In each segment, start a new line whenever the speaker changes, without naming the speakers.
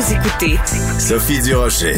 Vous écoutez
Sophie Durocher.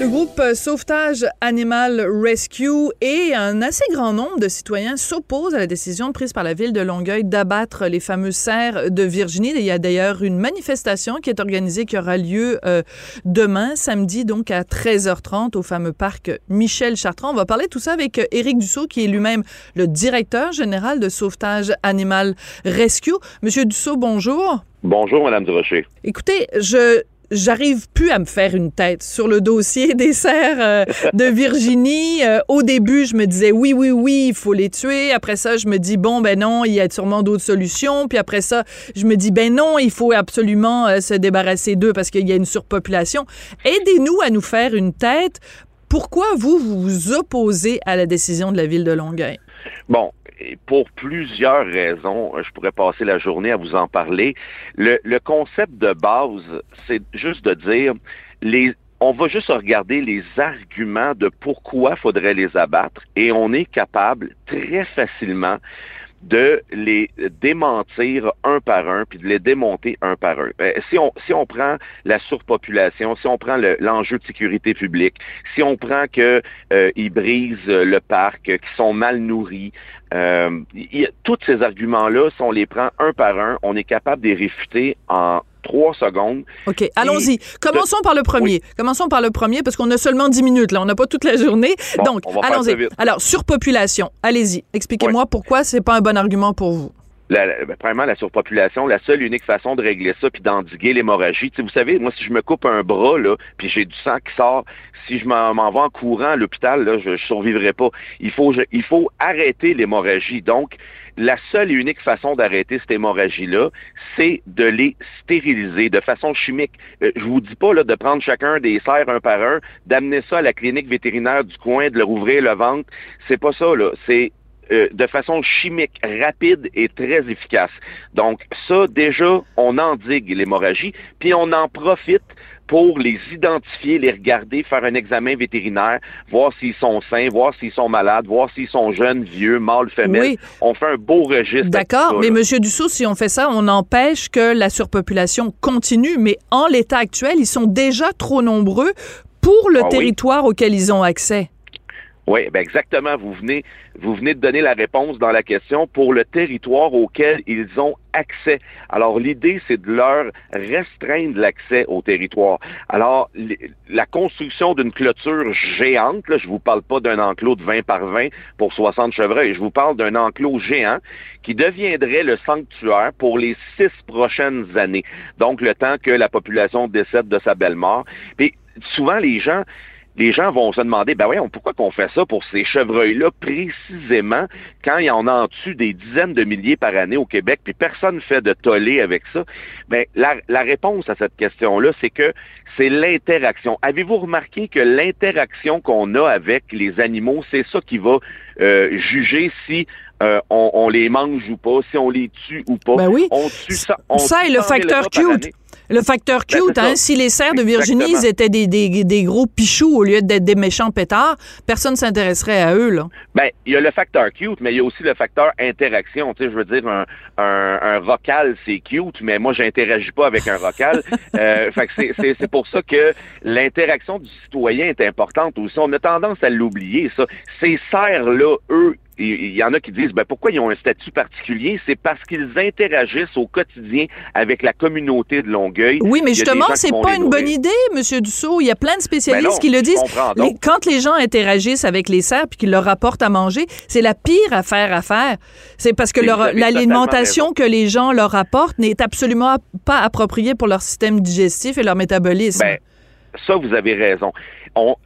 Le groupe Sauvetage Animal Rescue et un assez grand nombre de citoyens s'opposent à la décision prise par la ville de Longueuil d'abattre les fameux cerfs de Virginie. Il y a d'ailleurs une manifestation qui est organisée qui aura lieu euh, demain, samedi, donc à 13h30 au fameux parc Michel Chartrand. On va parler de tout ça avec Éric Dussault, qui est lui-même le directeur général de Sauvetage Animal Rescue. Monsieur Dussault, bonjour.
Bonjour, Madame Durocher.
Écoutez, je j'arrive plus à me faire une tête sur le dossier des serres euh, de Virginie. Euh, au début, je me disais oui, oui, oui, il faut les tuer. Après ça, je me dis bon, ben non, il y a sûrement d'autres solutions. Puis après ça, je me dis ben non, il faut absolument euh, se débarrasser d'eux parce qu'il y a une surpopulation. Aidez-nous à nous faire une tête. Pourquoi vous vous opposez à la décision de la ville de Longueuil?
Bon, pour plusieurs raisons, je pourrais passer la journée à vous en parler. Le, concept de base, c'est juste de dire on va juste regarder les arguments de pourquoi faudrait les abattre et on est capable très facilement de les démentir un par un, puis de les démonter un par un. Euh, si on, si on prend la surpopulation, si on prend l'enjeu de sécurité publique, si on prend que euh, brisent le parc, qu'ils sont mal nourris, euh, tous ces arguments-là, si on les prend un par un, on est capable de les réfuter en trois secondes.
OK, allons-y. Commençons par le premier. Commençons par le premier parce qu'on a seulement dix minutes, là. On n'a pas toute la journée. Donc, allons-y. Alors, surpopulation. Allez-y. Expliquez-moi pourquoi c'est pas un bon argument pour vous.
La, ben, premièrement, la surpopulation, la seule unique façon de régler ça puis d'endiguer l'hémorragie. vous savez, moi, si je me coupe un bras, là, puis j'ai du sang qui sort, si je m'en vais en courant à l'hôpital, là, je, ne survivrai pas. Il faut, il faut arrêter l'hémorragie. Donc, la seule et unique façon d'arrêter cette hémorragie-là, c'est de les stériliser de façon chimique. Euh, je vous dis pas là, de prendre chacun des serres un par un, d'amener ça à la clinique vétérinaire du coin, de leur ouvrir le ventre. C'est pas ça, là. C'est euh, de façon chimique, rapide et très efficace. Donc ça, déjà, on endigue l'hémorragie, puis on en profite pour les identifier, les regarder, faire un examen vétérinaire, voir s'ils sont sains, voir s'ils sont malades, voir s'ils sont jeunes, vieux, mâles, femelles. On fait un beau registre.
D'accord, mais Monsieur Dussault, si on fait ça, on empêche que la surpopulation continue, mais en l'état actuel, ils sont déjà trop nombreux pour le ah territoire auquel ils ont accès.
Oui, ben exactement. Vous venez, vous venez de donner la réponse dans la question pour le territoire auquel ils ont accès. Alors, l'idée, c'est de leur restreindre l'accès au territoire. Alors, la construction d'une clôture géante, là, je vous parle pas d'un enclos de 20 par 20 pour 60 chevreuils, je vous parle d'un enclos géant qui deviendrait le sanctuaire pour les six prochaines années. Donc, le temps que la population décède de sa belle mort. Puis, souvent, les gens, les gens vont se demander, ben voyons, pourquoi qu'on fait ça pour ces chevreuils-là précisément quand il y en a en dessus des dizaines de milliers par année au Québec, puis personne ne fait de toller avec ça? Ben, la, la réponse à cette question-là, c'est que c'est l'interaction. Avez-vous remarqué que l'interaction qu'on a avec les animaux, c'est ça qui va euh, juger si euh, on, les mange ou pas, si on les tue ou pas.
Ben oui.
On tue ça. On
ça et le facteur cute. Le facteur ben, cute, hein, si les cerfs de Virginie étaient des, des, des, gros pichous au lieu d'être des méchants pétards, personne ne s'intéresserait à eux. Là.
Ben, il y a le facteur cute, mais il y a aussi le facteur interaction. Tu sais, je veux dire, un, un, un vocal, c'est cute, mais moi, j'interagis pas avec un vocal. euh, fait que c'est pour ça que l'interaction du citoyen est importante aussi. On a tendance à l'oublier, ça. Ces cerfs-là, eux, il y en a qui disent ben pourquoi ils ont un statut particulier? C'est parce qu'ils interagissent au quotidien avec la communauté de Longueuil.
Oui, mais justement, c'est pas une bonne idée, Monsieur Dussault. Il y a plein de spécialistes
Ben non,
qui le disent. Les- quand les gens interagissent avec les cerfs puis qu'ils leur apportent à manger, c'est la pire affaire à faire. C'est parce que l'alimentation que les gens leur apportent n'est absolument pas appropriée pour leur système digestif et leur métabolisme.
Ben, ça, vous avez raison.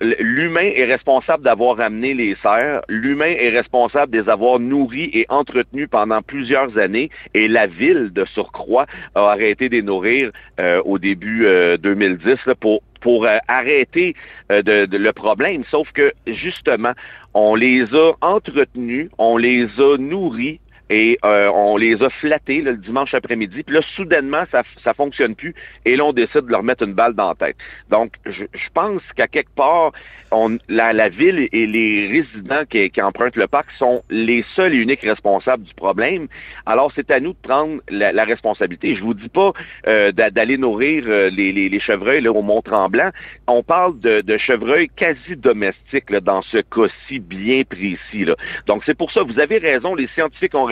L'humain est responsable d'avoir amené les cerfs. L'humain est responsable de les avoir nourris et entretenus pendant plusieurs années. Et la ville, de surcroît, a arrêté de nourrir euh, au début euh, 2010 là, pour pour euh, arrêter euh, de, de- le problème. Sauf que, justement, on les a entretenus, on les a nourris et euh, on les a flattés là, le dimanche après-midi. Puis là, soudainement, ça ça fonctionne plus. Et là, on décide de leur mettre une balle dans la tête. Donc, je, je pense qu'à quelque part, on, la, la ville et les résidents qui, qui empruntent le parc sont les seuls et uniques responsables du problème. Alors, c'est à nous de prendre la, la responsabilité. Je vous dis pas euh, d'a- d'aller nourrir euh, les, les, les chevreuils là, au Mont-Tremblant. On parle de, de chevreuils quasi domestiques là, dans ce cas-ci bien précis. Là. Donc, c'est pour ça, vous avez raison, les scientifiques ont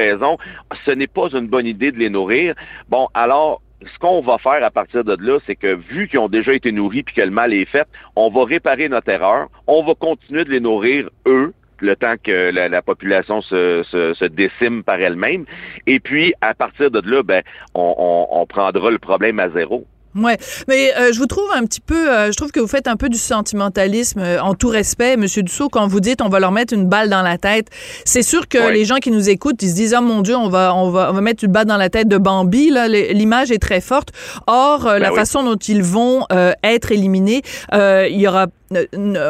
Ce n'est pas une bonne idée de les nourrir. Bon, alors, ce qu'on va faire à partir de là, c'est que vu qu'ils ont déjà été nourris puis que le mal est fait, on va réparer notre erreur. On va continuer de les nourrir, eux, le temps que la, la population se, décime par elle-même. Et puis, à partir de là, ben, on prendra le problème à zéro.
Ouais, mais euh, je vous trouve un petit peu, euh, je trouve que vous faites un peu du sentimentalisme euh, en tout respect, Monsieur Dussault, quand vous dites on va leur mettre une balle dans la tête. C'est sûr que
Ouais.
les gens qui nous écoutent, ils se disent oh mon Dieu, on va, on va, on va mettre une balle dans la tête de Bambi. Là, l'image est très forte. Or, euh, la
oui.
façon dont ils vont euh, être éliminés, euh, il y aura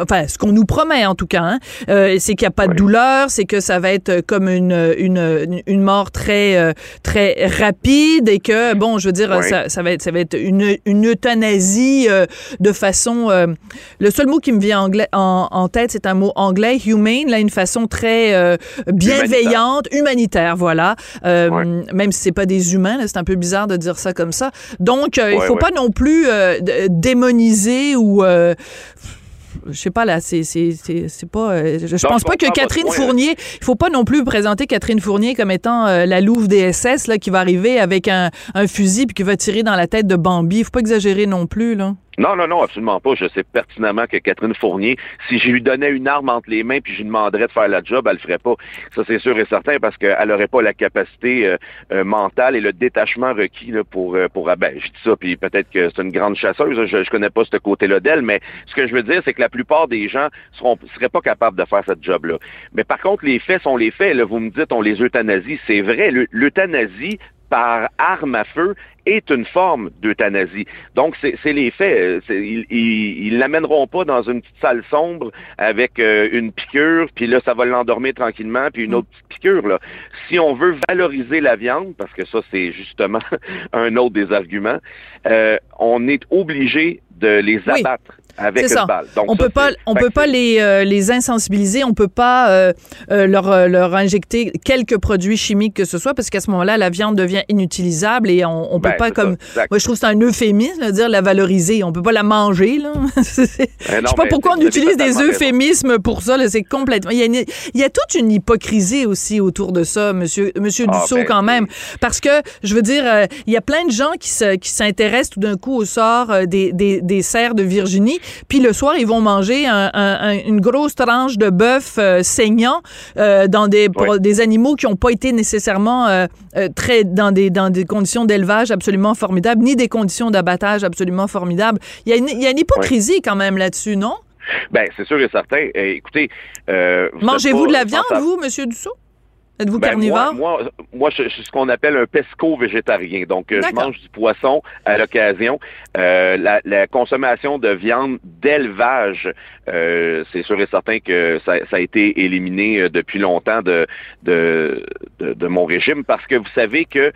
enfin, ce qu'on nous promet en tout cas, hein, euh, c'est qu'il n'y a pas de
Oui.
douleur, c'est que ça va être comme une, une, une mort très, euh, très rapide et que, bon, je veux dire,
Oui.
ça, ça va être, ça va être une, une euthanasie euh, de façon. euh, le seul mot qui me vient anglais, en, en tête, c'est un mot anglais, humane, là, une façon très euh, bienveillante, humanitaire, voilà. Même si c'est pas des humains, c'est un peu bizarre de dire ça comme ça. Donc, euh, il faut pas non plus démoniser ou. Euh, je sais pas là, c'est c'est c'est c'est pas. euh, je je
Non,
pense
je
pas que Catherine Fournier. Il faut pas non plus présenter Catherine Fournier comme étant euh, la louve des SS là qui va arriver avec un, un fusil puis qui va tirer dans la tête de Bambi. Il faut pas exagérer non plus là.
Non, non, non, absolument pas. Je sais pertinemment que Catherine Fournier, si je lui donnais une arme entre les mains puis je lui demanderais de faire la job, elle le ferait pas. Ça, c'est sûr et certain parce qu'elle aurait pas la capacité euh, euh, mentale et le détachement requis là, pour euh, pour ah, ben, je dis ça puis peut-être que c'est une grande chasseuse. Je, je connais pas ce côté-là d'elle, mais ce que je veux dire, c'est que la plupart des gens seront seraient pas capables de faire cette job-là. Mais par contre, les faits sont les faits. Là, vous me dites, on les euthanasie, c'est vrai. Le- L'euthanasie par arme à feu est une forme d'euthanasie. Donc, c'est les faits. Euh, Ils ils l'amèneront pas dans une petite salle sombre avec euh, une piqûre, puis là, ça va l'endormir tranquillement, puis une autre petite piqûre. Là. Si on veut valoriser la viande, parce que ça, c'est justement un autre des arguments, euh, on est obligé de les
Oui.
abattre avec
C'est
une
ça.
balle. Donc,
on
ça,
peut pas, on peut pas les, euh, les insensibiliser, on peut pas euh, euh, leur, leur injecter quelques produits chimiques que ce soit, parce qu'à ce moment-là, la viande devient inutilisable et on, on peut
Ben,
pas comme.
ça.
Moi, je trouve que c'est un euphémisme, de dire la valoriser. On peut pas la manger, là.
Eh non,
je sais pas pourquoi on utilise des
raison.
euphémismes pour ça. là, C'est complètement. Il y, a une- il y a toute une hypocrisie aussi autour de ça, Monsieur, Monsieur
Ah,
Dussault,
ben,
quand même, parce que je veux dire, il y a plein de gens qui se, qui s'intéressent tout d'un coup au sort des, des, des cerfs de Virginie, puis le soir ils vont manger un- un- un- une grosse tranche de bœuf euh, saignant euh, dans des des animaux qui n'ont pas été nécessairement euh, très dans des dans des conditions d'élevage absolument formidables, ni des conditions d'abattage absolument formidables. Il y a une, il y a une hypocrisie quand même là-dessus, non?
Ben, c'est sûr et certain. Eh, écoutez, vous
Mangez-vous de la viande, vous, Monsieur Dussault? Êtes-vous
Ben,
carnivore?
Moi, moi, moi, je, je suis ce qu'on appelle un pesco-végétarien. Donc, euh, je mange du poisson à l'occasion. Euh, la, la consommation de viande d'élevage, euh, c'est sûr et certain que ça, ça a été éliminé euh, depuis longtemps de, de, de, de mon régime parce que vous savez que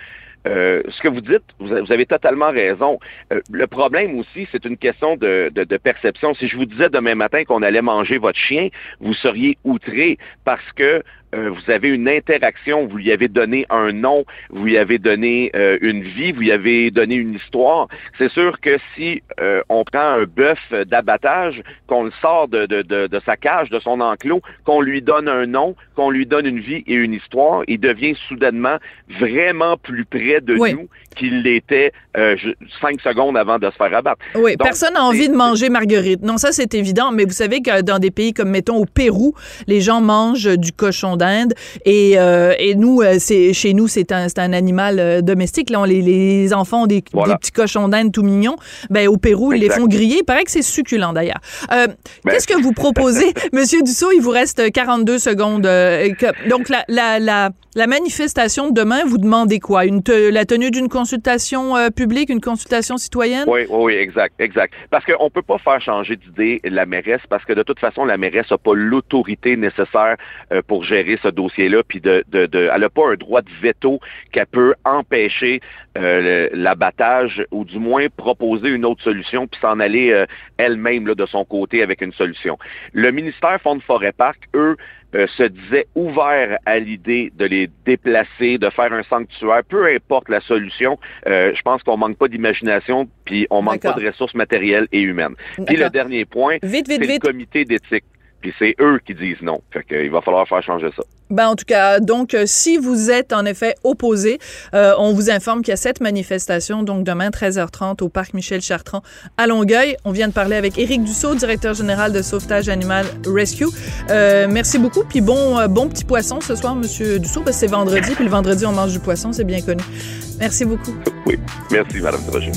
euh, ce que vous dites, vous avez, vous avez totalement raison. Euh, le problème aussi, c'est une question de, de, de perception. Si je vous disais demain matin qu'on allait manger votre chien, vous seriez outré parce que euh, vous avez une interaction, vous lui avez donné un nom, vous lui avez donné euh, une vie, vous lui avez donné une histoire. C'est sûr que si euh, on prend un bœuf d'abattage, qu'on le sort de, de, de, de, sa cage, de son enclos, qu'on lui donne un nom, qu'on lui donne une vie et une histoire, il devient soudainement vraiment plus près de
Oui.
nous qu'il l'était euh, cinq secondes avant de se faire abattre.
Oui,
Donc,
personne n'a envie de manger marguerite. Non, ça c'est évident, mais vous savez que dans des pays comme mettons au Pérou, les gens mangent du cochon d'Inde et, euh, et nous euh, c'est chez nous c'est un un animal euh, domestique là, on, les, les enfants ont des,
Voilà.
des petits cochons d'Inde tout mignons. Ben au Pérou, ils les font griller, il paraît que c'est succulent d'ailleurs.
Ben-
Qu'est-ce que vous proposez? Monsieur Dussault, il vous reste 42 secondes donc la, la la la manifestation de demain, vous demandez quoi? Une la tenue d'une consultation euh, publique, une consultation citoyenne?
Oui, oui, exact, exact. Parce qu'on ne peut pas faire changer d'idée la mairesse, parce que de toute façon, la mairesse n'a pas l'autorité nécessaire euh, pour gérer ce dossier-là, puis de, de, de, elle n'a pas un droit de veto qu'elle peut empêcher euh, l'abattage, ou du moins proposer une autre solution, puis s'en aller euh, elle-même de son côté avec une solution. Le ministère Fonds de Forêt Parc, eux, euh, se disaient ouverts à l'idée de les déplacer, de faire un sanctuaire, peu importe la solution. Euh, je pense qu'on manque pas d'imagination, puis on manque pas de ressources matérielles et humaines. Puis le dernier point, c'est le comité d'éthique. Puis c'est eux qui disent non. Fait qu'il va falloir faire changer ça.
Ben, en tout cas, donc, euh, si vous êtes en effet opposé, euh, on vous informe qu'il y a cette manifestation, donc demain, 13h30, au parc Michel Chartrand à Longueuil. On vient de parler avec Éric Dussault, directeur général de Sauvetage Animal Rescue. Euh, merci beaucoup, puis bon, euh, bon petit poisson ce soir, Monsieur Dussault, parce que c'est vendredi, puis le vendredi, on mange du poisson, c'est bien connu. Merci beaucoup.
Oui. Merci, Madame Trocher.